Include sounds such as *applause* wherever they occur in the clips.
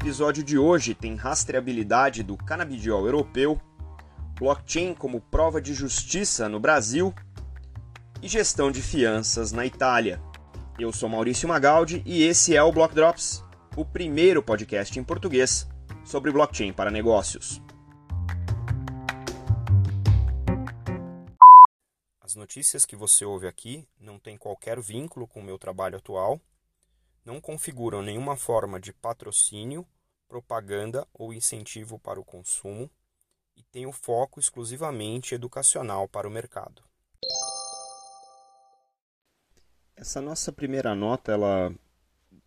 episódio de hoje tem rastreabilidade do canabidiol europeu, blockchain como prova de justiça no Brasil e gestão de fianças na Itália. Eu sou Maurício Magaldi e esse é o Block Drops, o primeiro podcast em português sobre blockchain para negócios. As notícias que você ouve aqui não têm qualquer vínculo com o meu trabalho atual, não configuram nenhuma forma de patrocínio, propaganda ou incentivo para o consumo e têm o foco exclusivamente educacional para o mercado. Essa nossa primeira nota, ela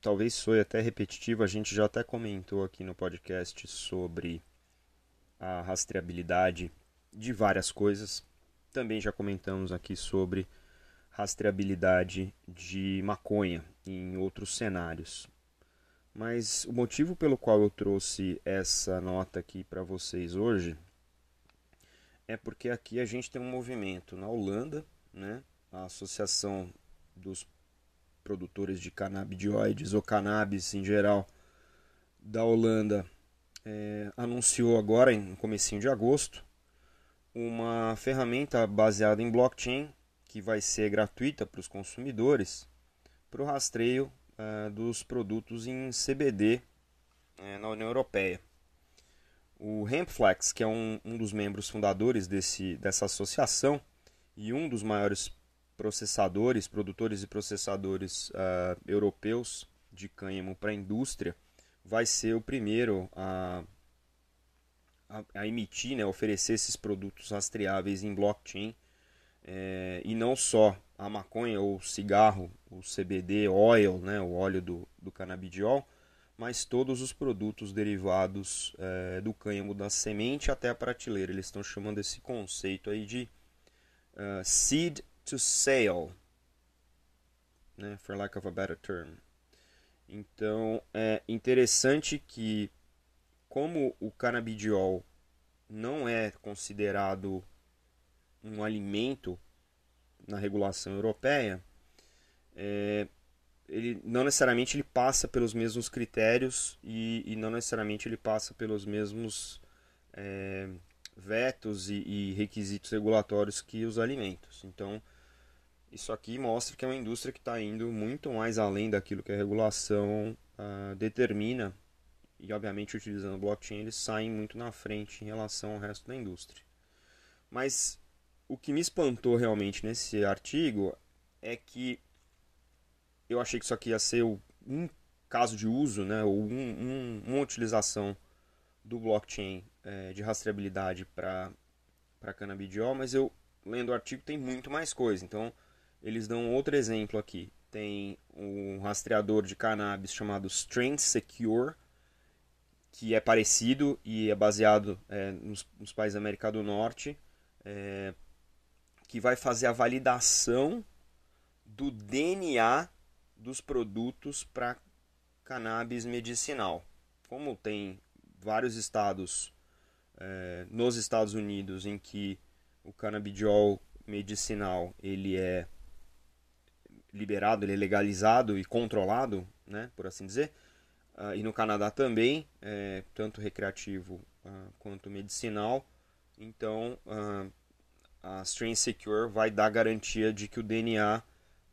talvez soe até repetitiva, a gente já até comentou aqui no podcast sobre a rastreabilidade de várias coisas. Também já comentamos aqui sobre rastreabilidade de maconha em outros cenários. Mas o motivo pelo qual eu trouxe essa nota aqui para vocês hoje é porque aqui a gente tem um movimento na Holanda, né? A Associação dos Produtores de Canabidioides ou Cannabis em geral da Holanda é, anunciou agora, em comecinho de agosto, uma ferramenta baseada em blockchain que vai ser gratuita para os consumidores para o rastreio uh, dos produtos em CBD uh, na União Europeia. O Hempflex, que é um, um dos membros fundadores desse, dessa associação e um dos maiores processadores, produtores e processadores uh, europeus de cânhamo para a indústria, vai ser o primeiro a, a, a emitir, né, oferecer esses produtos rastreáveis em blockchain é, e não só a maconha ou cigarro, o CBD oil, né, o óleo do, do canabidiol, mas todos os produtos derivados é, do cânhamo da semente até a prateleira. Eles estão chamando esse conceito aí de uh, seed to sale, né, for lack of a better term. Então é interessante que, como o canabidiol não é considerado um alimento na regulação europeia, é, ele não necessariamente ele passa pelos mesmos critérios e, e não necessariamente ele passa pelos mesmos é, vetos e, e, requisitos regulatórios que os alimentos. Então, isso aqui mostra que é uma indústria que está indo muito mais além daquilo que a regulação uh, determina e, obviamente, utilizando blockchain, eles saem muito na frente em relação ao resto da indústria. Mas o que me espantou realmente nesse artigo é que eu achei que isso aqui ia ser um caso de uso, né, ou um, um, uma utilização do blockchain é, de rastreabilidade para canabidiol, mas eu lendo o artigo tem muito mais coisa. Então eles dão outro exemplo aqui. Tem um rastreador de cannabis chamado Strength Secure, que é parecido e é baseado é, nos, nos, países da América do Norte. É, que vai fazer a validação do DNA dos produtos para cannabis medicinal. Como tem vários estados é, nos Estados Unidos em que o canabidiol medicinal ele é liberado, ele é legalizado e controlado, né, por assim dizer, uh, e no Canadá também, é, tanto recreativo uh, quanto medicinal. Então, uh, a Strain Secure vai dar garantia de que o DNA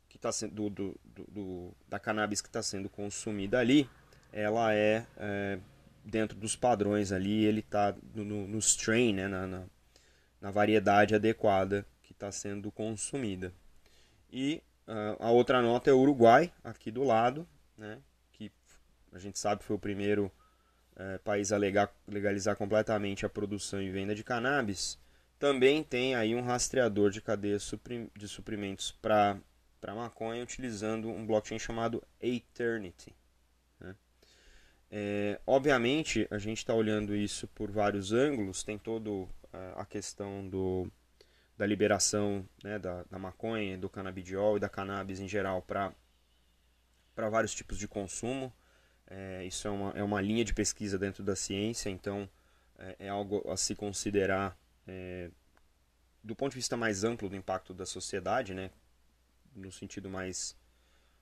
que tá sendo, do, do, do, da cannabis que está sendo consumida ali, ela é, é, dentro dos padrões ali, ele está no, no, strain, né, na, na, na variedade adequada que está sendo consumida. E uh, a outra nota é o Uruguai, aqui do lado, né, que a gente sabe foi o primeiro é, país a legalizar completamente a produção e venda de cannabis também tem aí um rastreador de cadeia de suprimentos para maconha utilizando um blockchain chamado Eternity. Né? É, obviamente, a gente está olhando isso por vários ângulos. Tem toda a questão do, da liberação né, da, da maconha, do canabidiol e da cannabis em geral para vários tipos de consumo. É, isso é uma, é uma linha de pesquisa dentro da ciência, então é, é algo a se considerar é, do ponto de vista mais amplo do impacto da sociedade, né, no sentido mais,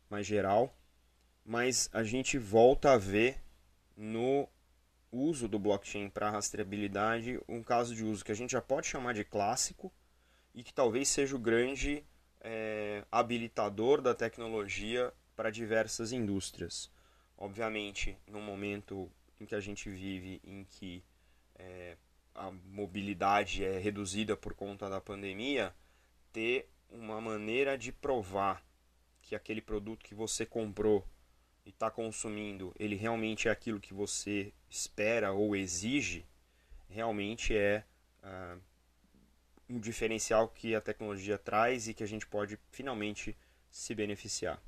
mais geral, mas a gente volta a ver no uso do blockchain para rastreabilidade, um caso de uso que a gente já pode chamar de clássico e que talvez seja o grande é, habilitador da tecnologia para diversas indústrias. Obviamente, no momento em que a gente vive, em que é, a mobilidade é reduzida por conta da pandemia, ter uma maneira de provar que aquele produto que você comprou e está consumindo, ele realmente é aquilo que você espera ou exige, realmente é uh, um diferencial que a tecnologia traz e que a gente pode finalmente se beneficiar.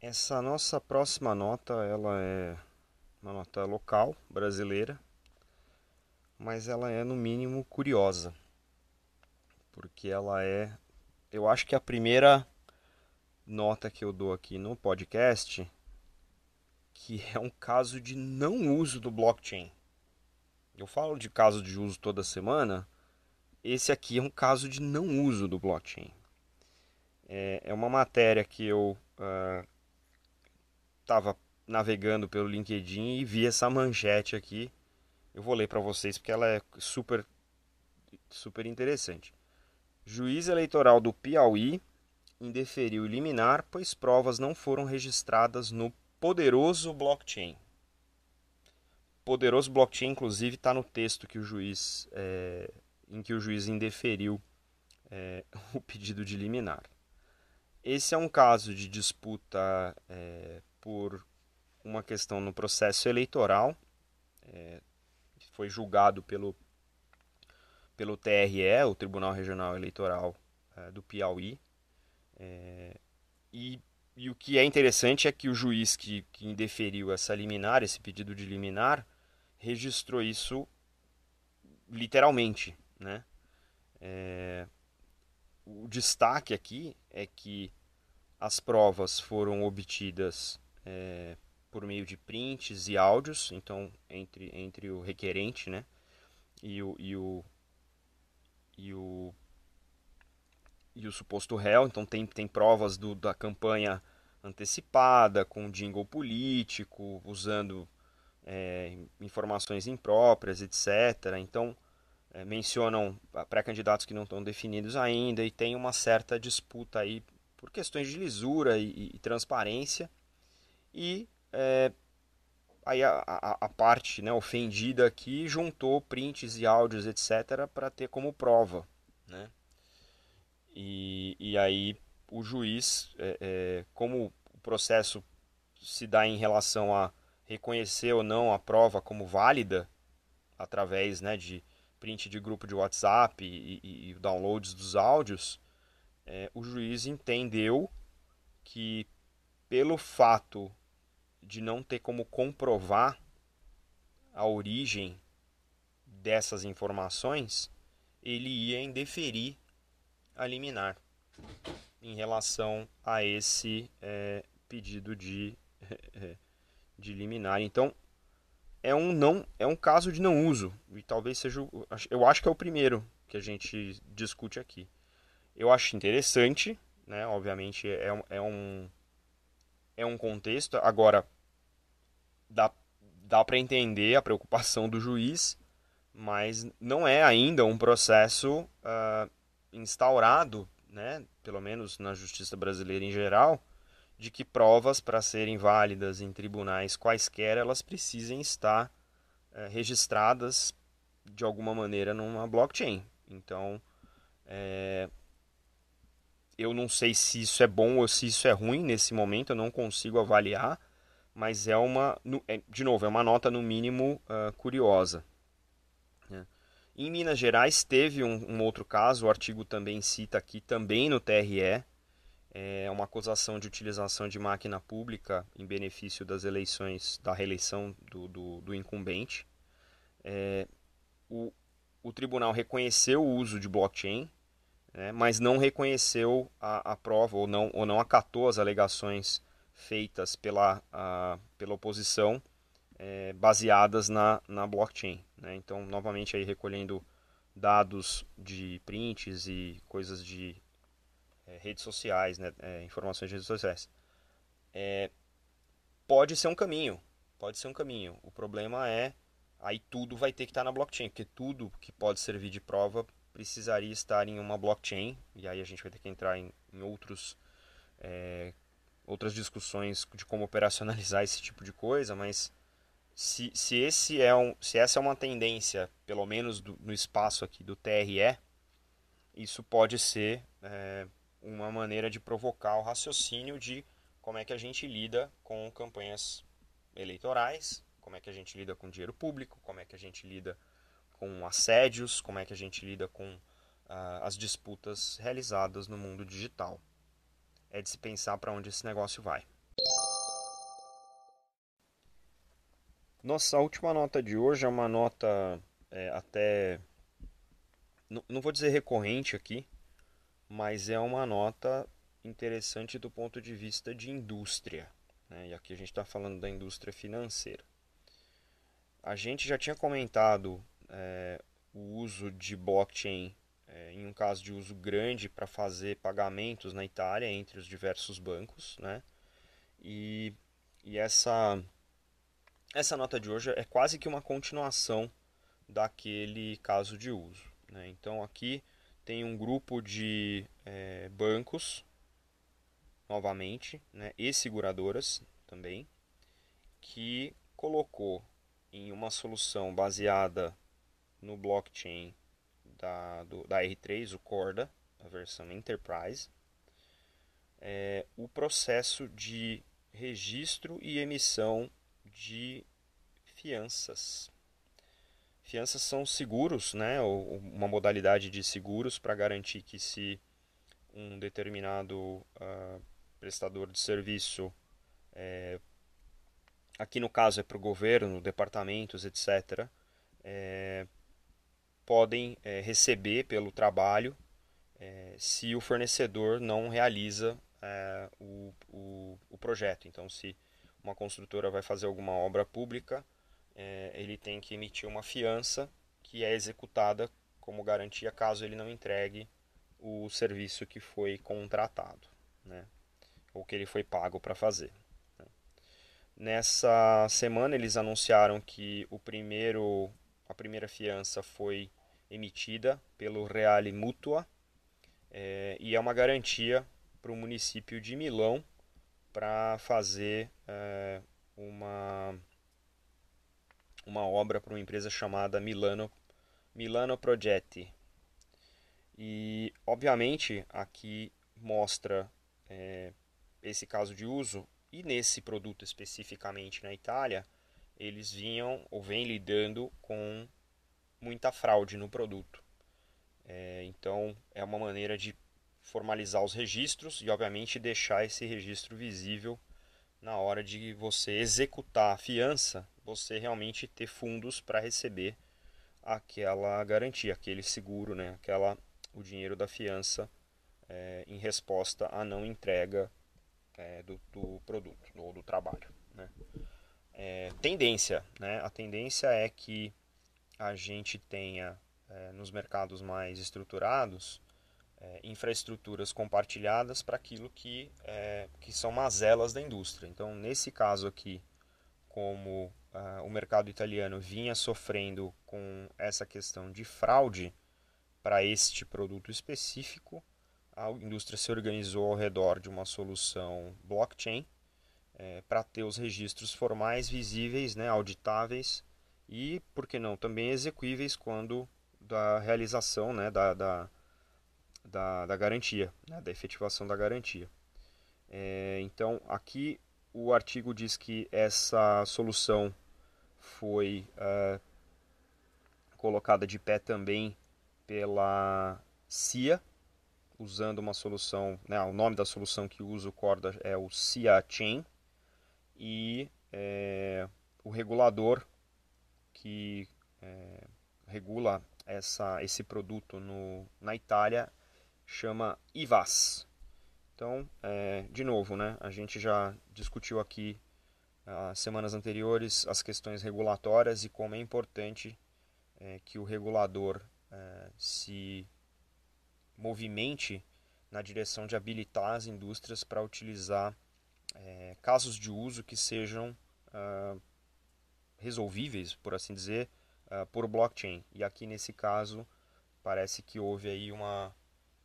Essa nossa próxima nota, ela é uma nota local, brasileira, mas ela é no mínimo curiosa, porque ela é, eu acho que a primeira nota que eu dou aqui no podcast, que é um caso de não uso do blockchain. Eu falo de caso de uso toda semana, esse aqui é um caso de não uso do blockchain. É, é uma matéria que eu estava uh, navegando pelo LinkedIn e vi essa manchete aqui. Eu vou ler para vocês porque ela é super, super interessante. Juiz eleitoral do Piauí indeferiu liminar, pois provas não foram registradas no poderoso blockchain. Poderoso blockchain, inclusive, está no texto que o juiz, é, em que o juiz indeferiu é, *laughs* o pedido de liminar. Esse é um caso de disputa é, por uma questão no processo eleitoral, é, foi julgado pelo, pelo TRE, o Tribunal Regional Eleitoral é, do Piauí, é, e, e, o que é interessante é que o juiz que, que indeferiu essa liminar, esse pedido de liminar, registrou isso literalmente, né? É, o destaque aqui é que as provas foram obtidas por meio de prints e áudios, então entre, entre o requerente né, e, o, e, o, e o e o suposto réu. Então tem, tem provas do, da campanha antecipada, com jingle político, usando é, informações impróprias, etc. Então é, mencionam pré-candidatos que não estão definidos ainda e tem uma certa disputa aí por questões de lisura e, e, transparência. E é, aí a, a, a, parte né, ofendida aqui juntou prints e áudios, etc., para ter como prova. Né? E, e aí o juiz, é, é, como o processo se dá em relação a reconhecer ou não a prova como válida, através né, de print de grupo de WhatsApp e, e, e downloads dos áudios, é, o juiz entendeu que pelo fato de não ter como comprovar a origem dessas informações, ele ia indeferir a liminar em relação a esse é, pedido de, *laughs* de liminar. Então, é um não é um caso de não uso e talvez seja eu acho que é o primeiro que a gente discute aqui eu acho interessante né obviamente é, é um é um contexto agora dá dá para entender a preocupação do juiz mas não é ainda um processo uh, instaurado, né, pelo menos na justiça brasileira em geral, de que provas para serem válidas em tribunais quaisquer elas precisem estar é, registradas de alguma maneira numa blockchain. Então, é, eu não sei se isso é bom ou se isso é ruim nesse momento, eu não consigo avaliar, mas é uma, é, de novo, é uma nota no mínimo uh, curiosa. Em Minas Gerais teve um, um, outro caso, o artigo também cita aqui, também no TRE, é uma acusação de utilização de máquina pública em benefício das eleições, da reeleição do, do, do incumbente. É, o, o tribunal reconheceu o uso de blockchain, né, mas não reconheceu a, a, prova ou não, ou não acatou as alegações feitas pela, a, pela oposição é, baseadas na, na blockchain. Né? Então, novamente, aí recolhendo dados de prints e coisas de é, redes sociais, né? É, informações de redes sociais. É, pode ser um caminho, pode ser um caminho. O problema é aí tudo vai ter que estar na blockchain, porque tudo que pode servir de prova precisaria estar em uma blockchain, e aí a gente vai ter que entrar em, em outros, é, outras discussões de como operacionalizar *laughs* esse tipo de coisa, mas se, se, esse é um, se essa é uma tendência, pelo menos do, no espaço aqui do TRE, isso pode ser é, uma maneira de provocar o raciocínio de como é que a gente lida com campanhas eleitorais, como é que a gente lida com dinheiro público, como é que a gente lida com assédios, como é que a gente lida com uh, as disputas realizadas no mundo digital. É de se pensar para onde esse negócio vai. Nossa última nota de hoje é uma nota é, até. Não, não vou dizer recorrente aqui, mas é uma nota interessante do ponto de vista de indústria. Né? E aqui a gente está falando da indústria financeira. A gente já tinha comentado é, o uso de blockchain é, em um caso de uso grande para fazer pagamentos na Itália entre os diversos bancos, né? E, e essa essa nota de hoje é quase que uma continuação daquele caso de uso. Né? Então aqui tem um grupo de é, bancos, novamente, né, e seguradoras também, que colocou em uma solução baseada no blockchain da, do, da R3, o Corda, a versão Enterprise, é, o processo de registro e emissão de fianças. Fianças são seguros, né, ou uma modalidade de seguros para garantir que se um determinado uh, prestador de serviço, é, aqui no caso é para o governo, departamentos, etc., é, podem é, receber pelo trabalho é, se o fornecedor não realiza é, o, o, o, projeto. Então, se uma construtora vai fazer alguma obra pública, ele tem que emitir uma fiança que é executada como garantia caso ele não entregue o serviço que foi contratado, né? ou que ele foi pago para fazer. Né? Nessa semana eles anunciaram que o primeiro a primeira fiança foi emitida pelo Reale Mutua é, e é uma garantia para o município de Milão para fazer é, uma, uma obra para uma empresa chamada Milano, Milano Progetti. E, obviamente, aqui mostra é, esse caso de uso e nesse produto especificamente na Itália, eles vinham ou vêm lidando com muita fraude no produto. É, então, é uma maneira de formalizar os registros e, obviamente, deixar esse registro visível na hora de você executar a fiança, você realmente ter fundos para receber aquela garantia, aquele seguro, né? aquela, o dinheiro da fiança é, em resposta à não entrega é, do, do, produto ou do trabalho. Né? É, tendência, né? a tendência é que a gente tenha é, nos mercados mais estruturados é, infraestruturas compartilhadas para aquilo que, é, que são mazelas da indústria. Então, nesse caso aqui, como uh, o mercado italiano vinha sofrendo com essa questão de fraude para este produto específico, a indústria se organizou ao redor de uma solução blockchain é, para ter os registros formais visíveis, né, auditáveis e, por que não, também execuíveis quando da realização né, da, da da, da garantia, né, da efetivação da garantia. É, então, aqui o artigo diz que essa solução foi é, colocada de pé também pela CIA, usando uma solução, né, o nome da solução que usa o Corda é o CIA Chain, e é, o regulador que é, regula essa, esse produto no, na Itália chama IVAS. Então, é, de novo, né, a gente já discutiu aqui as semanas anteriores as questões regulatórias e como é importante é, que o regulador é, se movimente na direção de habilitar as indústrias para utilizar é, casos de uso que sejam uh, resolvíveis, por assim dizer, uh, por blockchain. E aqui nesse caso parece que houve aí uma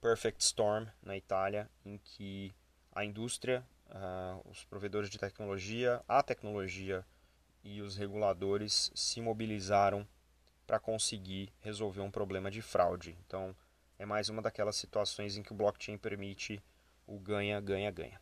perfect storm na Itália, em que a indústria, uh, os provedores de tecnologia, a tecnologia e os reguladores se mobilizaram para conseguir resolver um problema de fraude. Então, é mais uma daquelas situações em que o blockchain permite o ganha, ganha, ganha.